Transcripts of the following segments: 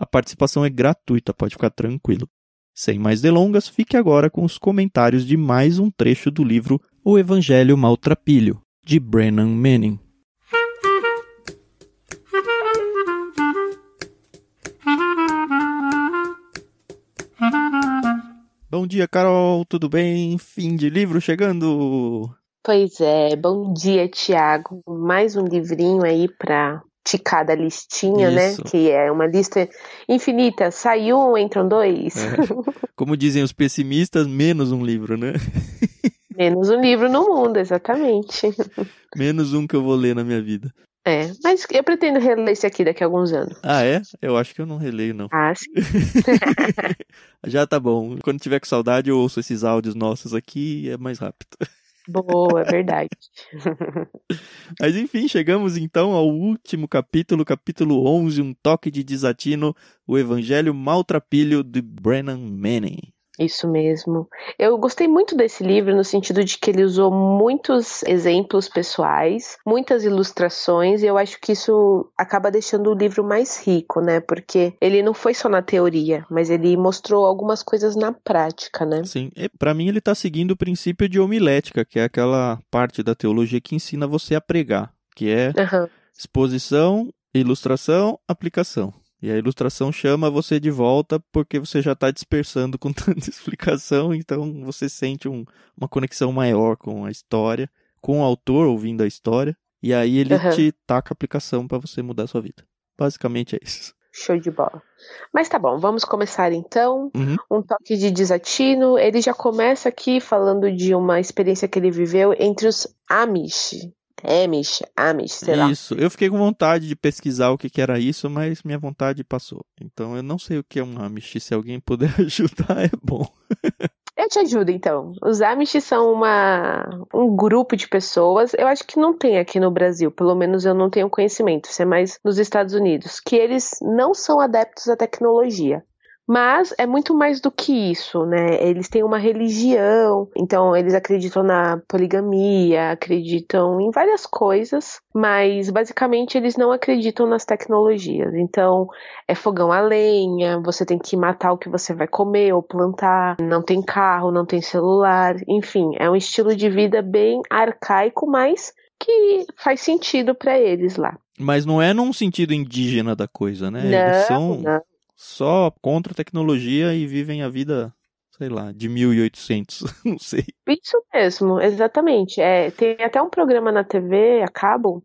A participação é gratuita, pode ficar tranquilo. Sem mais delongas, fique agora com os comentários de mais um trecho do livro O Evangelho Maltrapilho, de Brennan Manning. Bom dia, Carol, tudo bem? Fim de livro chegando! Pois é, bom dia, Tiago. Mais um livrinho aí para ticar da listinha, né? Isso. Que é uma lista infinita. Sai um, entram dois. É. Como dizem os pessimistas, menos um livro, né? Menos um livro no mundo, exatamente. Menos um que eu vou ler na minha vida. É, mas eu pretendo reler esse aqui daqui a alguns anos. Ah, é? Eu acho que eu não releio, não. Ah, sim. Já tá bom. Quando tiver com saudade, eu ouço esses áudios nossos aqui e é mais rápido. Boa, é verdade. Mas enfim, chegamos então ao último capítulo, capítulo 11, um toque de desatino, o Evangelho Maltrapilho de Brennan Manning. Isso mesmo. Eu gostei muito desse livro no sentido de que ele usou muitos exemplos pessoais, muitas ilustrações, e eu acho que isso acaba deixando o livro mais rico, né? Porque ele não foi só na teoria, mas ele mostrou algumas coisas na prática, né? Sim, pra mim ele tá seguindo o princípio de homilética, que é aquela parte da teologia que ensina você a pregar, que é Aham. exposição, ilustração, aplicação. E a ilustração chama você de volta porque você já está dispersando com tanta explicação, então você sente um- uma conexão maior com a história, com o autor ouvindo a história, e aí ele Aham. te taca a aplicação para você mudar a sua vida. Basicamente é isso. Show de bola. Mas tá bom, vamos começar então. Uhum. Um toque de desatino. Ele já começa aqui falando de uma experiência que ele viveu entre os Amish. Amish, Amish, sei lá. Isso. Eu fiquei com vontade de pesquisar o que, que era isso, mas minha vontade passou. Então eu não sei o que é um Amish. Se alguém puder ajudar, é bom. Eu te ajudo então. Os Amish são uma, um grupo de pessoas, eu acho que não tem aqui no Brasil, pelo menos eu não tenho conhecimento, isso é mais nos Estados Unidos, que eles não são adeptos à tecnologia. Mas é muito mais do que isso, né? Eles têm uma religião, então eles acreditam na poligamia, acreditam em várias coisas, mas basicamente eles não acreditam nas tecnologias. Então é fogão a lenha, você tem que matar o que você vai comer ou plantar, não tem carro, não tem celular, enfim, é um estilo de vida bem arcaico, mas que faz sentido pra eles lá. Mas não é num sentido indígena da coisa, né? não, Eles são não. Só contra tecnologia e vivem a vida, sei lá, de 1800, não sei. Isso mesmo, exatamente. É, tem até um programa na TV, a cabo,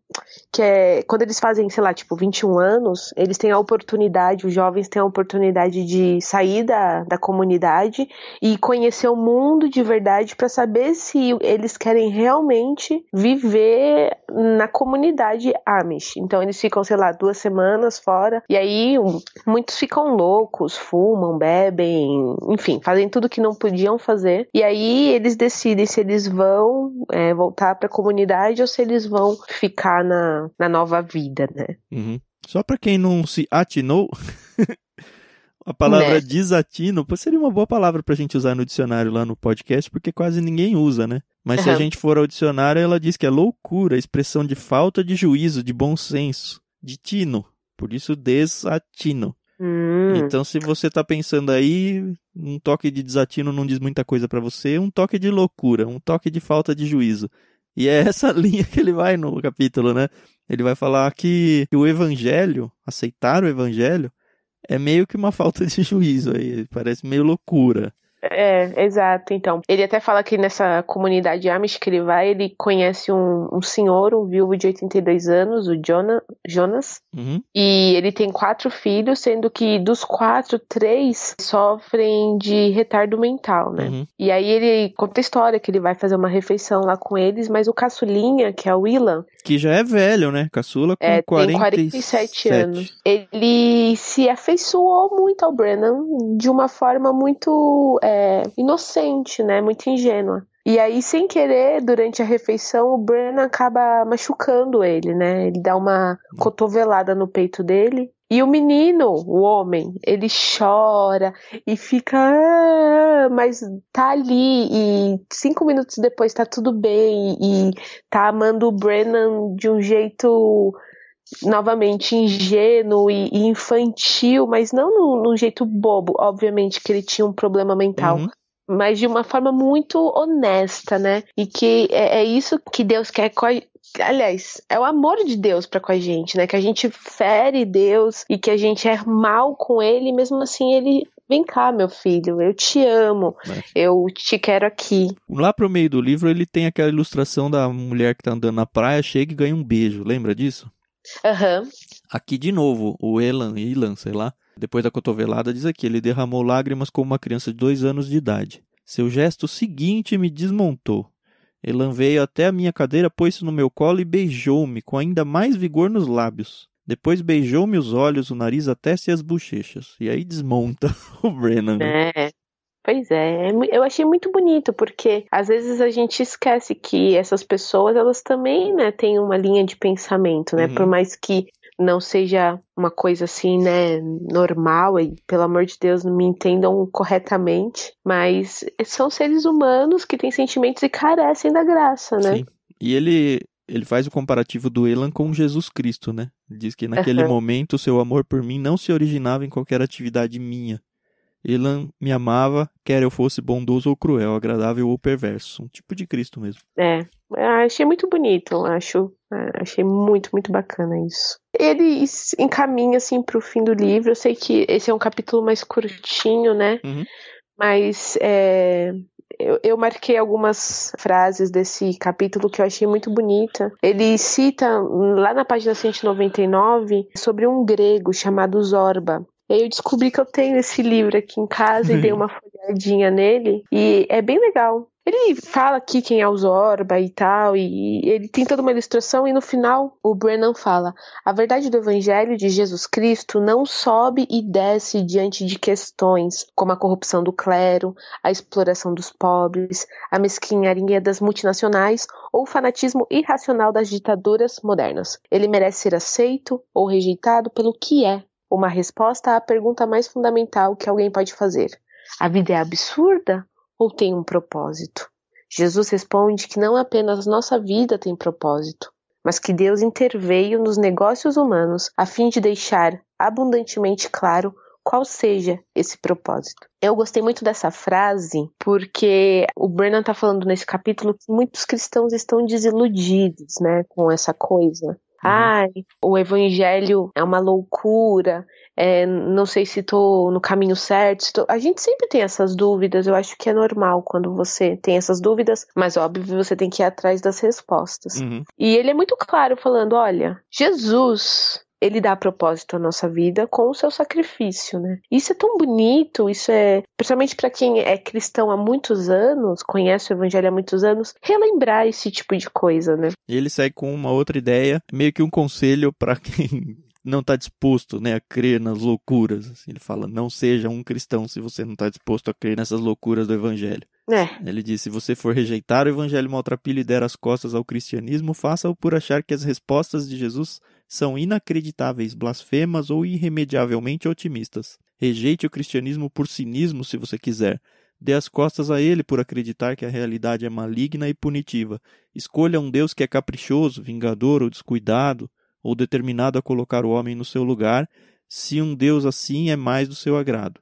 que é quando eles fazem, sei lá, tipo, 21 anos, eles têm a oportunidade, os jovens têm a oportunidade de sair da, da comunidade e conhecer o mundo de verdade para saber se eles querem realmente viver na comunidade Amish. Então eles ficam, sei lá, duas semanas fora, e aí muitos ficam loucos, fumam, bebem, enfim, fazem tudo que não podiam fazer. E aí eles decidem se eles vão é, voltar para a comunidade ou se eles vão ficar na, na nova vida, né? Uhum. Só pra quem não se atinou, a palavra Né. desatino seria uma boa palavra pra gente usar no dicionário lá no podcast, porque quase ninguém usa, né? Mas se a gente for ao dicionário, ela diz que é loucura, expressão de falta de juízo, de bom senso, de tino. Por isso, desatino. Hum, Então, se você tá pensando aí, um toque de desatino não diz muita coisa pra você, um toque de loucura, um toque de falta de juízo. E é essa linha que ele vai no capítulo, né? Ele vai falar que o evangelho, aceitar o evangelho, é meio que uma falta de juízo aí, parece meio loucura. É, exato. Então, ele até fala que nessa comunidade Amish que ele vai, ele conhece um, um senhor, um viúvo de 82 anos, o Jonah, Jonas, Uhum. e ele tem quatro filhos, sendo que dos quatro, três sofrem de retardo mental, né? Uhum. E aí ele conta a história que ele vai fazer uma refeição lá com eles, mas o caçulinha, que é o Willan, Que já é velho, né? Caçula com é, tem 47 47 anos. Ele se afeiçoou muito ao Brennan de uma forma muito é, inocente, né? Muito ingênua. E aí, sem querer, durante a refeição, o Brennan acaba machucando ele, né? Ele dá uma cotovelada no peito dele. E o menino, o homem, ele chora e fica. "Ah", Mas tá ali e cinco minutos depois tá tudo bem e tá amando o Brennan de um jeito novamente ingênuo e, e infantil, mas não num, num jeito bobo. Obviamente que ele tinha um problema mental. Uhum. Mas de uma forma muito honesta, né? E que é, é isso que Deus quer com a, Aliás, é o amor de Deus para com a gente, né? Que a gente fere Deus e que a gente é mal com ele, e mesmo assim ele Vem cá, meu filho, eu te amo, É. eu te quero aqui. Lá pro meio do livro ele tem aquela ilustração da mulher que tá andando na praia, chega e ganha um beijo. Lembra disso? Aham. Aqui de novo, o Elan, Ilan, sei lá, depois da cotovelada, diz aqui: ele derramou lágrimas como uma criança de dois anos de idade. Seu gesto seguinte me desmontou. Elan veio até a minha cadeira, pôs-se no meu colo e beijou-me com ainda mais vigor nos lábios. Depois beijou-me os olhos, o nariz, a testa e as bochechas. E aí desmonta o Brennan. né? É. Pois é, é eu achei muito bonito, porque às vezes a gente esquece que essas pessoas, elas também, né, têm uma linha de pensamento, né? Uhum. Por mais que não seja uma coisa assim, né, normal, e pelo amor de Deus, não me entendam corretamente, mas são seres humanos que têm sentimentos e carecem da graça, né? Sim. E ele, ele faz o comparativo do Elan com Jesus Cristo, né? Diz que naquele Aham. momento seu amor por mim não se originava em qualquer atividade minha. Elan me amava, quer eu fosse bondoso ou cruel, agradável ou perverso. Um tipo de Cristo mesmo. É, achei muito bonito, acho, é, achei muito, muito bacana isso. Ele encaminha assim pro fim do livro. Eu sei que esse é um capítulo mais curtinho, né? Uhum. Mas é, eu, eu marquei algumas frases desse capítulo que eu achei muito bonita. Ele cita lá na página 199 sobre um grego chamado Zorba. E aí eu descobri que eu tenho esse livro aqui em casa e dei uma folhadinha nele. E é bem legal. Ele fala aqui quem é o Zorba e tal, e ele tem toda uma ilustração, e no final o Brennan fala: a verdade do Evangelho de Jesus Cristo não sobe e desce diante de questões como a corrupção do clero, a exploração dos pobres, a mesquinharia das multinacionais ou o fanatismo irracional das ditaduras modernas. Ele merece ser aceito ou rejeitado pelo que é, uma resposta à pergunta mais fundamental que alguém pode fazer: a vida é absurda ou tem um propósito? Jesus responde que não apenas nossa vida tem propósito, mas que Deus interveio nos negócios humanos a fim de deixar abundantemente claro qual seja esse propósito. Eu gostei muito dessa frase porque o Brennan está falando nesse capítulo que muitos cristãos estão desiludidos, né, com essa coisa. Ai, o evangelho é uma loucura, é, não sei se estou no caminho certo. tô- A gente sempre tem essas dúvidas, eu acho que é normal quando você tem essas dúvidas, mas óbvio você tem que ir atrás das respostas. Uhum. E ele é muito claro falando, olha, Jesus, ele dá propósito à nossa vida com o seu sacrifício, né? Isso é tão bonito, isso é, principalmente para quem é cristão há muitos anos, conhece o evangelho há muitos anos, relembrar esse tipo de coisa, né? E ele segue com uma outra ideia, meio que um conselho para quem não está disposto né, a crer nas loucuras. assim. Ele fala: não seja um cristão se você não está disposto a crer nessas loucuras do evangelho. É, Ele diz: se você for rejeitar o evangelho maltrapilho e der as costas ao cristianismo, faça-o por achar que as respostas de Jesus são inacreditáveis, blasfemas ou irremediavelmente otimistas. Rejeite o cristianismo por cinismo, se você quiser. Dê as costas a ele por acreditar que a realidade é maligna e punitiva. Escolha um Deus que é caprichoso, vingador ou descuidado, ou determinado a colocar o homem no seu lugar, se um Deus assim é mais do seu agrado.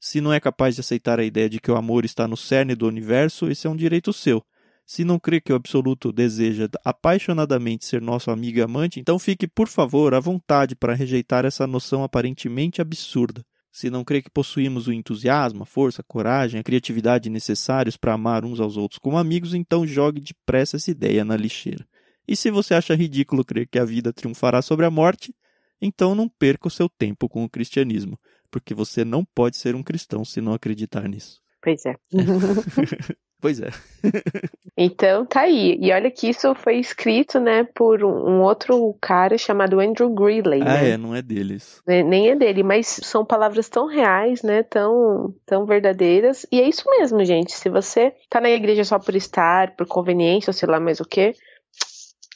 Se não é capaz de aceitar a ideia de que o amor está no cerne do universo, esse é um direito seu. Se não crê que o absoluto deseja apaixonadamente ser nosso amigo e amante, então fique, por favor, à vontade para rejeitar essa noção aparentemente absurda. Se não crê que possuímos o entusiasmo, a força, a coragem, a criatividade necessários para amar uns aos outros como amigos, então jogue depressa essa ideia na lixeira. E se você acha ridículo crer que a vida triunfará sobre a morte, então não perca o seu tempo com o cristianismo, porque você não pode ser um cristão se não acreditar nisso. Pois é. pois é. então tá aí. E olha que isso foi escrito, né, por um outro cara chamado Andrew Greeley. Ah, né? é, não é deles. Nem é dele, mas são palavras tão reais, né, tão, tão verdadeiras. E é isso mesmo, gente. Se você tá na igreja só por estar, por conveniência, ou sei lá mais o que,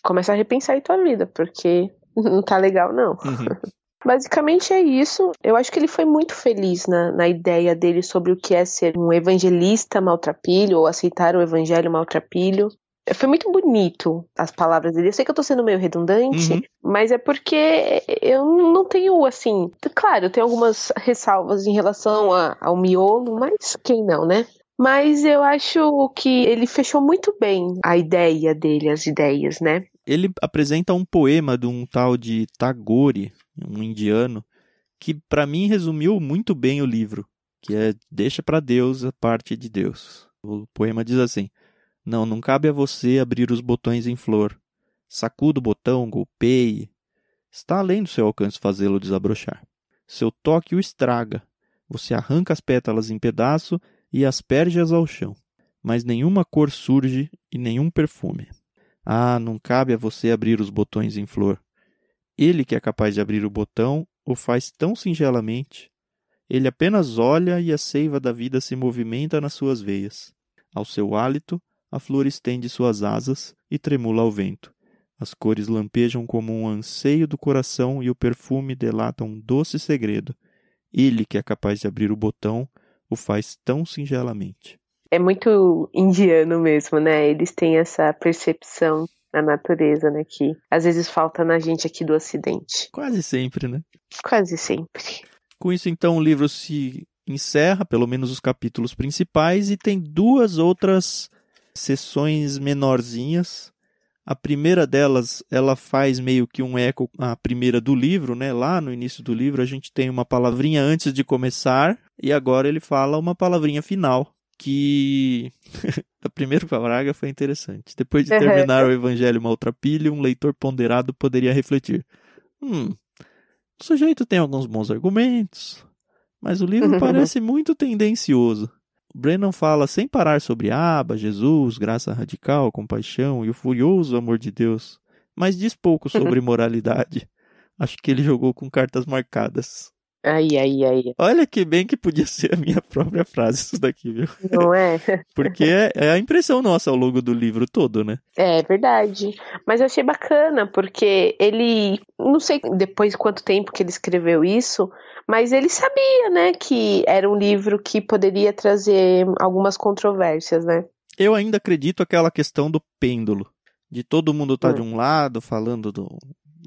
começa a repensar aí tua vida, porque não tá legal, não. Uhum. Basicamente é isso. Eu acho que ele foi muito feliz na, na ideia dele sobre o que é ser um evangelista maltrapilho ou aceitar o evangelho maltrapilho. Foi muito bonito as palavras dele. Eu sei que eu tô sendo meio redundante, uhum. mas é porque eu não tenho, assim. Claro, eu tenho algumas ressalvas em relação a, ao miolo, mas quem não, né? Mas eu acho que ele fechou muito bem a ideia dele, as ideias, né? Ele apresenta um poema de um tal de Tagore, um indiano, que para mim resumiu muito bem o livro, que é Deixa para Deus a parte de Deus. O poema diz assim: Não, não cabe a você abrir os botões em flor. Sacuda o botão, golpeie. Está além do seu alcance fazê-lo desabrochar. Seu toque o estraga. Você arranca as pétalas em pedaço e asperge-as ao chão. Mas nenhuma cor surge e nenhum perfume. Ah, não cabe a você abrir os botões em flor. Ele que é capaz de abrir o botão o faz tão singelamente. Ele apenas olha e a seiva da vida se movimenta nas suas veias. Ao seu hálito, a flor estende suas asas e tremula ao vento. As cores lampejam como um anseio do coração e o perfume delata um doce segredo. Ele que é capaz de abrir o botão o faz tão singelamente. É muito indiano mesmo, né? Eles têm essa percepção na natureza, né? Que às vezes falta na gente aqui do Ocidente. Quase sempre, né? Quase sempre. Com isso, então, o livro se encerra, pelo menos os capítulos principais, e tem duas outras sessões menorzinhas. A primeira delas, ela faz meio que um eco à primeira do livro, né? Lá no início do livro a gente tem uma palavrinha antes de começar e agora ele fala uma palavrinha final que a primeira parágrafo foi interessante. Depois de terminar o Evangelho Maltrapilho, um leitor ponderado poderia refletir: Hum, o sujeito tem alguns bons argumentos, mas o livro parece muito tendencioso. Brennan fala sem parar sobre Abba, Jesus, graça radical, compaixão e o furioso amor de Deus, mas diz pouco sobre moralidade. Acho que ele jogou com cartas marcadas. Aí, aí, aí. Olha que bem que podia ser a minha própria frase isso daqui, viu? Não é? Porque é, é a impressão nossa ao longo do livro todo, né? É verdade. Mas eu achei bacana, porque ele. Não sei depois quanto tempo que ele escreveu isso, mas ele sabia, né, que era um livro que poderia trazer algumas controvérsias, né? Eu ainda acredito aquela questão do pêndulo. De todo mundo estar tá hum. de um lado falando do,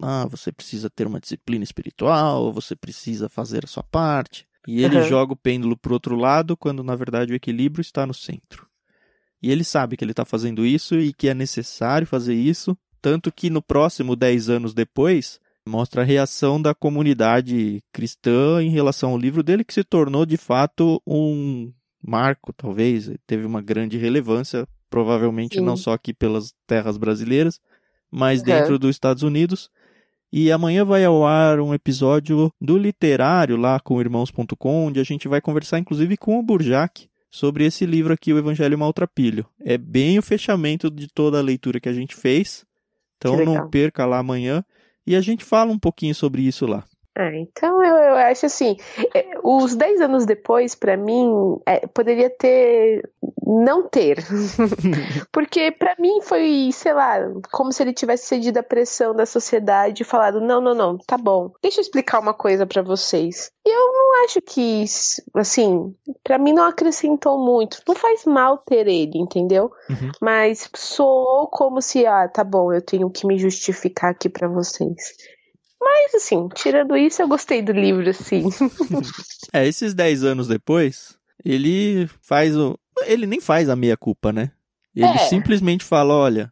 ah, você precisa ter uma disciplina espiritual, você precisa fazer a sua parte. E ele uhum. joga o pêndulo para o outro lado, quando na verdade o equilíbrio está no centro. E ele sabe que ele está fazendo isso e que é necessário fazer isso, tanto que no próximo 10 anos depois, mostra a reação da comunidade cristã em relação ao livro dele, que se tornou de fato um marco, talvez, teve uma grande relevância, provavelmente Sim. não só aqui pelas terras brasileiras, mas uhum. dentro dos Estados Unidos. E amanhã vai ao ar um episódio do Literário lá com irmãos.com, onde a gente vai conversar inclusive com o Burjac sobre esse livro aqui, O Evangelho Maltrapilho. É bem o fechamento de toda a leitura que a gente fez. Então não perca lá amanhã e a gente fala um pouquinho sobre isso lá. Ah, então eu, eu acho assim, é, os 10 anos depois, para mim, é, poderia ter. não ter. Porque para mim foi, sei lá, como se ele tivesse cedido a pressão da sociedade e falado: não, não, não, tá bom, deixa eu explicar uma coisa para vocês. E eu não acho que, assim, para mim não acrescentou muito. Não faz mal ter ele, entendeu? Uhum. Mas soou como se, ah, tá bom, eu tenho que me justificar aqui para vocês. Mas, assim, tirando isso, eu gostei do livro, sim. é, esses 10 anos depois, ele faz o. Ele nem faz a meia-culpa, né? Ele é. simplesmente fala: olha,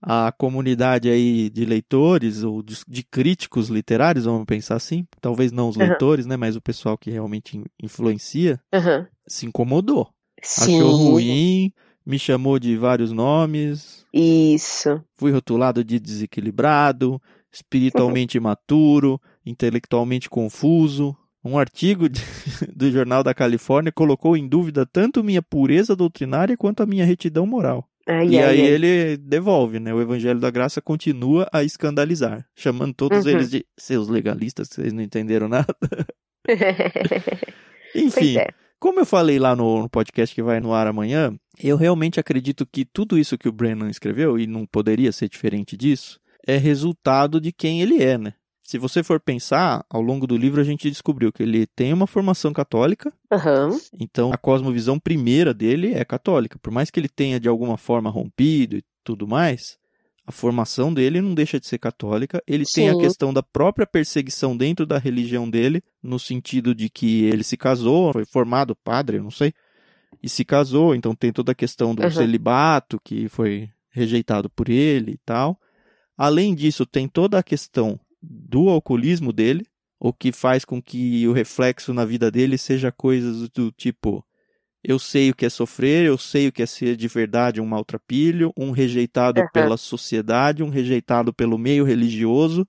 a comunidade aí de leitores ou de, de críticos literários, vamos pensar assim, talvez não os Uhum. leitores, né, mas o pessoal que realmente in- influencia, Aham. se incomodou. Sim. Achou ruim, me chamou de vários nomes, Isso. fui rotulado de desequilibrado, espiritualmente imaturo, intelectualmente confuso. Um artigo de- do Jornal da Califórnia colocou em dúvida tanto minha pureza doutrinária quanto a minha retidão moral. Ai, e ai, aí ai. ele devolve, né? O Evangelho da Graça continua a escandalizar, chamando todos Uhum. eles de seus legalistas, vocês não entenderam nada. Enfim, é. como eu falei lá no, no podcast que vai no ar amanhã, eu realmente acredito que tudo isso que o Brennan escreveu, e não poderia ser diferente disso, é resultado de quem ele é, né? Se você for pensar, ao longo do livro a gente descobriu que ele tem uma formação católica, Aham. então a cosmovisão primeira dele é católica. Por mais que ele tenha de alguma forma rompido e tudo mais, a formação dele não deixa de ser católica. Ele tem a Sim. questão da própria perseguição dentro da religião dele, no sentido de que ele se casou, foi formado padre, eu não sei, e se casou, então tem toda a questão do Uhum. celibato que foi rejeitado por ele e tal. Além disso, tem toda a questão do alcoolismo dele, o que faz com que o reflexo na vida dele seja coisas do tipo: eu sei o que é sofrer, eu sei o que é ser de verdade um maltrapilho, um rejeitado Aham. pela sociedade, um rejeitado pelo meio religioso.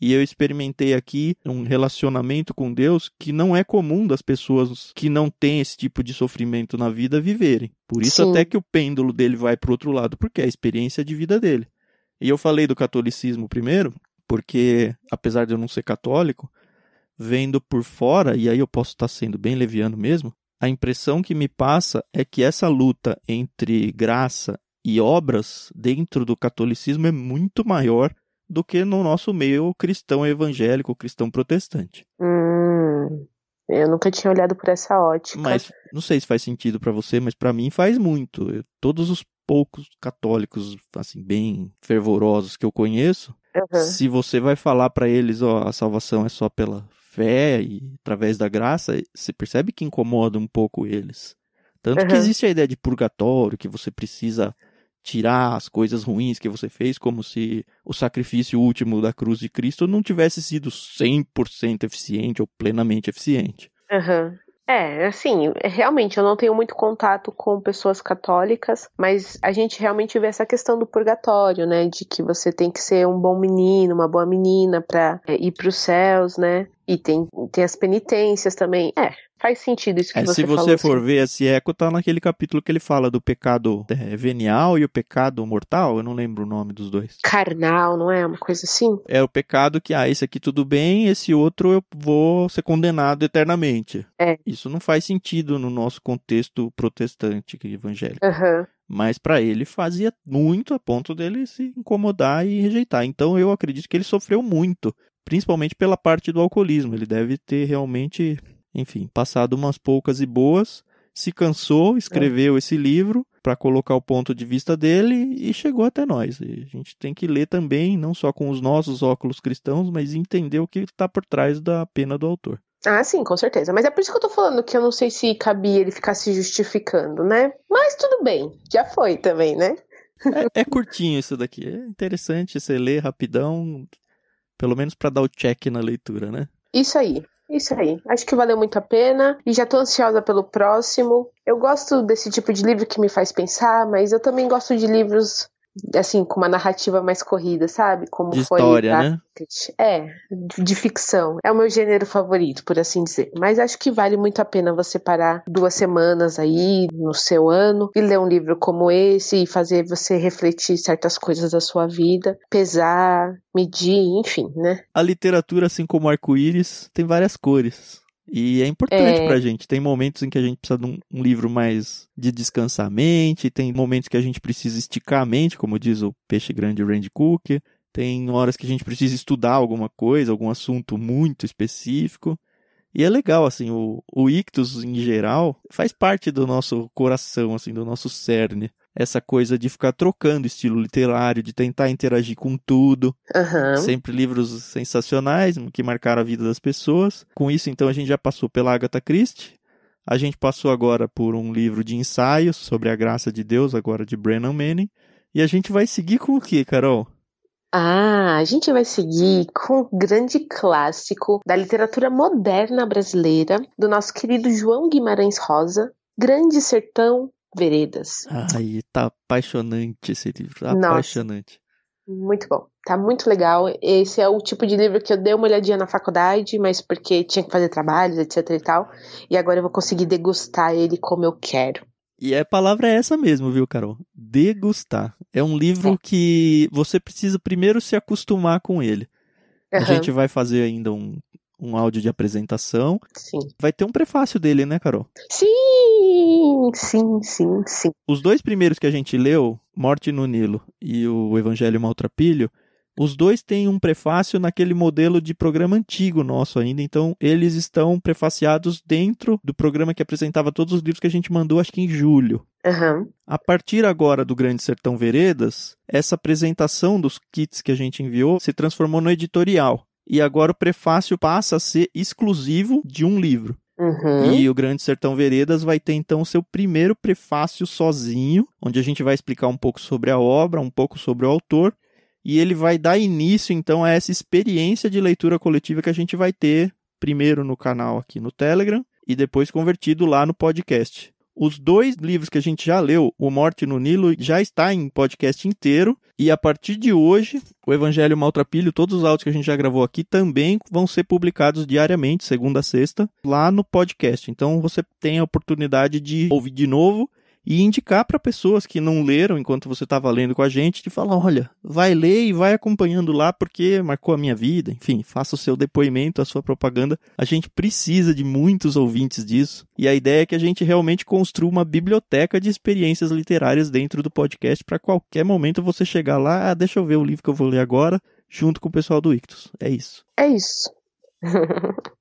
E eu experimentei aqui um relacionamento com Deus que não é comum das pessoas que não têm esse tipo de sofrimento na vida viverem. Por isso Sim. até que o pêndulo dele vai para o outro lado, porque é a experiência de vida dele. E eu falei do catolicismo primeiro, porque apesar de eu não ser católico, vendo por fora, e aí eu posso estar sendo bem leviano mesmo, a impressão que me passa é que essa luta entre graça e obras dentro do catolicismo é muito maior do que no nosso meio cristão evangélico, cristão protestante. Hum, eu nunca tinha olhado por essa ótica. Mas não sei se faz sentido pra você, mas pra mim faz muito. Eu- todos os poucos católicos assim bem fervorosos que eu conheço, Aham. se você vai falar pra eles, ó, a salvação é só pela fé e através da graça, você percebe que incomoda um pouco eles. Tanto que Aham. existe a ideia de purgatório, que você precisa tirar as coisas ruins que você fez, como se o sacrifício último da cruz de Cristo não tivesse sido 100% eficiente ou plenamente eficiente. Aham. É, assim, realmente eu não tenho muito contato com pessoas católicas, mas a gente realmente vê essa questão do purgatório, né? De que você tem que ser um bom menino, uma boa menina pra é, ir pros céus, né? E tem, tem as penitências também. É, faz sentido isso que É, você se você for ver, esse eco tá naquele capítulo que ele fala do pecado é, venial e o pecado mortal, eu não lembro o nome dos dois. Carnal, não é? Uma coisa assim? É o pecado que, ah, esse aqui tudo bem, esse outro eu vou ser condenado eternamente. É. Isso não faz sentido no nosso contexto protestante evangélico. Aham. Mas para ele fazia muito a ponto dele se incomodar e rejeitar. Então eu acredito que ele sofreu muito, principalmente pela parte do alcoolismo. Ele deve ter realmente, enfim, passado umas poucas e boas, se cansou, escreveu esse livro para colocar o ponto de vista dele e chegou até nós. E a gente tem que ler também, não só com os nossos óculos cristãos, mas entender o que está por trás da pena do autor. Ah, sim, com certeza. Mas é por isso que eu tô falando que eu não sei se cabia ele ficar se justificando, né? Mas tudo bem, já foi também, né? É, é curtinho isso daqui. É interessante você ler rapidão, pelo menos para dar o check na leitura, né? Isso aí. Isso aí. Acho que valeu muito a pena e já tô ansiosa pelo próximo. Eu gosto desse tipo de livro que me faz pensar, mas eu também gosto de livros assim com uma narrativa mais corrida, sabe? Como De foi história, né? É, de, de ficção. É o meu gênero favorito, por assim dizer. Mas acho que vale muito a pena você parar duas semanas aí no seu ano e ler um livro como esse e fazer você refletir certas coisas da sua vida, pesar, medir, enfim, né? A literatura, assim como o arco-íris, tem várias cores. E é importante É. pra gente. Tem momentos em que a gente precisa de um, um livro mais de descansar a mente, tem momentos que a gente precisa esticar a mente, como diz o peixe grande Randy Cook. Tem horas que a gente precisa estudar alguma coisa, algum assunto muito específico. E é legal, assim, o, o ictus em geral faz parte do nosso coração, assim, do nosso cerne. Essa coisa de ficar trocando estilo literário, de tentar interagir com tudo. Aham. Sempre livros sensacionais que marcaram a vida das pessoas. Com isso, então, a gente já passou pela Agatha Christie. A gente passou agora por um livro de ensaios sobre a graça de Deus, agora de Brennan Manning. E a gente vai seguir com o que, Carol? Ah, a gente vai seguir com um grande clássico da literatura moderna brasileira, do nosso querido João Guimarães Rosa, Grande Sertão Veredas. Ai, tá apaixonante esse livro, apaixonante. Nossa, muito bom, tá muito legal. Esse é o tipo de livro que eu dei uma olhadinha na faculdade, mas porque tinha que fazer trabalhos, etc e tal. E agora eu vou conseguir degustar ele como eu quero. E a palavra é essa mesmo, viu, Carol? Degustar. É um livro é. que você precisa primeiro se acostumar com ele. Uhum. A gente vai fazer ainda um, um áudio de apresentação. Sim. Vai ter um prefácio dele, né, Carol? Sim, sim, sim, sim. Os dois primeiros que a gente leu, Morte no Nilo e o Evangelho Maltrapilho, os dois têm um prefácio naquele modelo de programa antigo nosso ainda, então eles estão prefaciados dentro do programa que apresentava todos os livros que a gente mandou, acho que em julho. Uhum. A partir agora do Grande Sertão Veredas, essa apresentação dos kits que a gente enviou se transformou no editorial. E agora o prefácio passa a ser exclusivo de um livro. Uhum. E o Grande Sertão Veredas vai ter então seu primeiro prefácio sozinho, onde a gente vai explicar um pouco sobre a obra, um pouco sobre o autor e ele vai dar início então a essa experiência de leitura coletiva que a gente vai ter primeiro no canal aqui no Telegram e depois convertido lá no podcast. Os dois livros que a gente já leu, O Morte no Nilo, já está em podcast inteiro. E a partir de hoje, o Evangelho Maltrapilho, todos os áudios que a gente já gravou aqui também vão ser publicados diariamente, segunda a sexta, lá no podcast. Então você tem a oportunidade de ouvir de novo e indicar para pessoas que não leram enquanto você estava lendo com a gente, de falar, olha, vai ler e vai acompanhando lá porque marcou a minha vida, enfim, faça o seu depoimento, a sua propaganda. A gente precisa de muitos ouvintes disso. E a ideia é que a gente realmente construa uma biblioteca de experiências literárias dentro do podcast para qualquer momento você chegar lá, ah, deixa eu ver o livro que eu vou ler agora, junto com o pessoal do Ictus. É isso. É isso.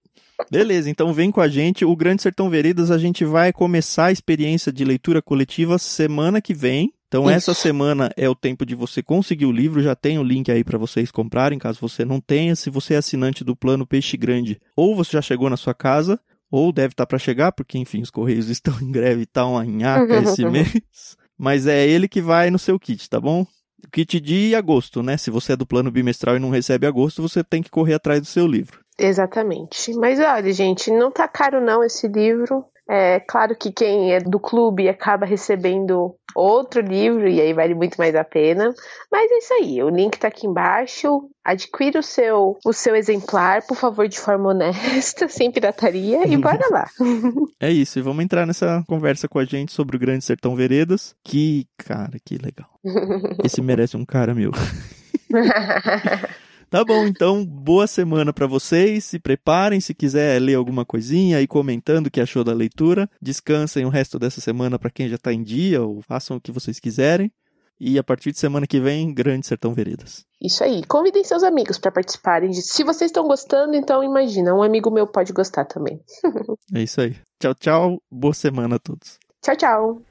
Beleza, então vem com a gente. O Grande Sertão Veredas, a gente vai começar a experiência de leitura coletiva semana que vem. Então, Isso. essa semana é o tempo de você conseguir o livro. Já tem o link aí para vocês comprarem, caso você não tenha. Se você é assinante do plano Peixe Grande, ou você já chegou na sua casa, ou deve estar tá para chegar, porque enfim, os correios estão em greve e tá uma nhaca esse mês. Mas é ele que vai no seu kit, tá bom? O kit de agosto, né? Se você é do plano bimestral e não recebe agosto, você tem que correr atrás do seu livro. Exatamente. Mas olha, gente, não tá caro não esse livro. É claro que quem é do clube acaba recebendo outro livro e aí vale muito mais a pena. Mas é isso aí, o link tá aqui embaixo. Adquira o seu, o seu exemplar, por favor, de forma honesta, sem pirataria, e bora lá. é isso, e vamos entrar nessa conversa com a gente sobre o Grande Sertão Veredas. Que, cara, que legal. Esse merece um cara meu. Tá bom, então boa semana para vocês. Se preparem, se quiser ler alguma coisinha aí comentando o que achou da leitura. Descansem o resto dessa semana para quem já tá em dia ou façam o que vocês quiserem. E a partir de semana que vem, Grande Sertão Veredas. Isso aí. Convidem seus amigos para participarem. Se vocês estão gostando, então imagina, um amigo meu pode gostar também. é isso aí. Tchau, tchau. Boa semana a todos. Tchau, tchau.